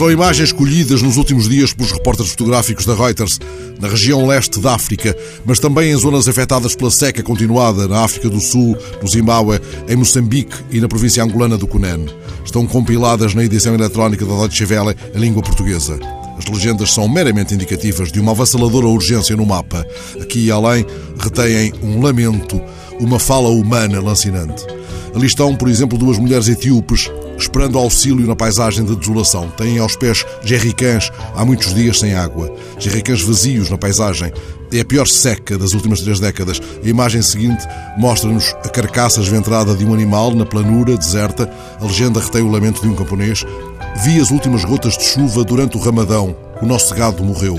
São imagens colhidas nos últimos dias pelos repórteres fotográficos da Reuters na região leste da África, mas também em zonas afetadas pela seca continuada na África do Sul, no Zimbábue, em Moçambique e na província angolana do Cunene. Estão compiladas na edição eletrónica da Deutsche Welle em língua portuguesa. As legendas são meramente indicativas de uma avassaladora urgência no mapa. Aqui e além retêm um lamento, uma fala humana lancinante. Ali estão, por exemplo, duas mulheres etíopes esperando auxílio na paisagem de desolação. Têm aos pés jerricãs há muitos dias sem água. Jerricãs vazios na paisagem. É a pior seca das últimas três décadas. A imagem seguinte mostra-nos a carcaça esventrada de um animal na planura deserta. A legenda retém o lamento de um camponês. Vi as últimas gotas de chuva durante o ramadão. O nosso gado morreu.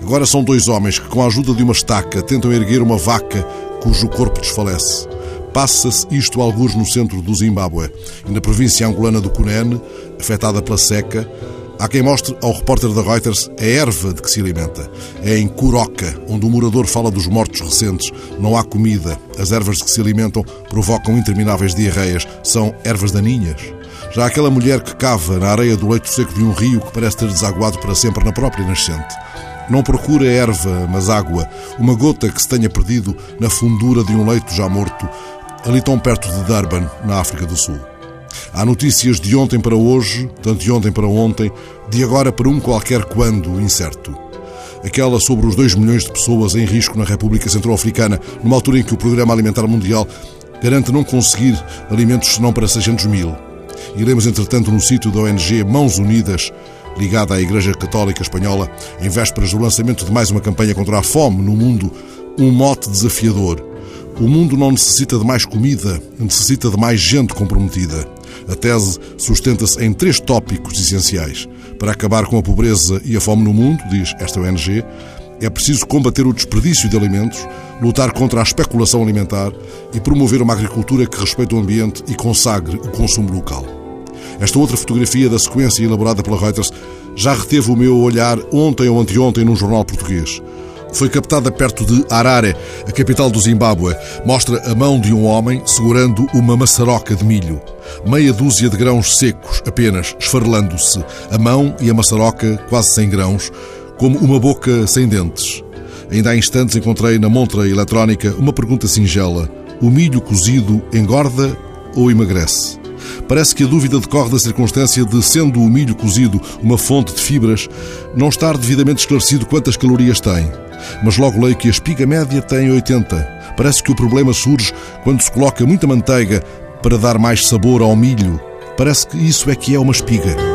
Agora são dois homens que, com a ajuda de uma estaca, tentam erguer uma vaca cujo corpo desfalece. Passa-se isto alguns no centro do Zimbábue e na província angolana do Cunene, afetada pela seca. Há quem mostre ao repórter da Reuters a erva de que se alimenta. É em Curoca, onde o morador fala dos mortos recentes. Não há comida. As ervas de que se alimentam provocam intermináveis diarreias. São ervas daninhas. Já aquela mulher que cava na areia do leito seco de um rio que parece ter desaguado para sempre na própria nascente. Não procura erva, mas água, uma gota que se tenha perdido na fundura de um leito já morto, ali tão perto de Durban, na África do Sul. Há notícias de ontem para hoje, tanto de ontem para ontem, de agora para um qualquer quando incerto. Aquela sobre os 2 milhões de pessoas em risco na República Centro-Africana, numa altura em que o Programa Alimentar Mundial garante não conseguir alimentos senão para 600 mil. Iremos, entretanto, no sítio da ONG Mãos Unidas, ligada à Igreja Católica Espanhola, em vésperas do lançamento de mais uma campanha contra a fome no mundo, um mote desafiador o mundo não necessita de mais comida, necessita de mais gente comprometida. A tese sustenta-se em três tópicos essenciais. Para acabar com a pobreza e a fome no mundo, diz esta ONG, é preciso combater o desperdício de alimentos, lutar contra a especulação alimentar e promover uma agricultura que respeite o ambiente e consagre o consumo local. Esta outra fotografia da sequência elaborada pela Reuters já reteve o meu olhar ontem ou anteontem num jornal português foi captada perto de Harare, a capital do Zimbábue. Mostra a mão de um homem segurando uma maçaroca de milho. Meia dúzia de grãos secos, apenas, esfarelando-se. A mão e a maçaroca quase sem grãos, como uma boca sem dentes. Ainda há instantes encontrei na montra eletrónica uma pergunta singela: O milho cozido engorda ou emagrece? Parece que a dúvida decorre da circunstância de, sendo o milho cozido uma fonte de fibras, não estar devidamente esclarecido quantas calorias tem. Mas logo leio que a espiga média tem 80. Parece que o problema surge quando se coloca muita manteiga para dar mais sabor ao milho. Parece que isso é que é uma espiga.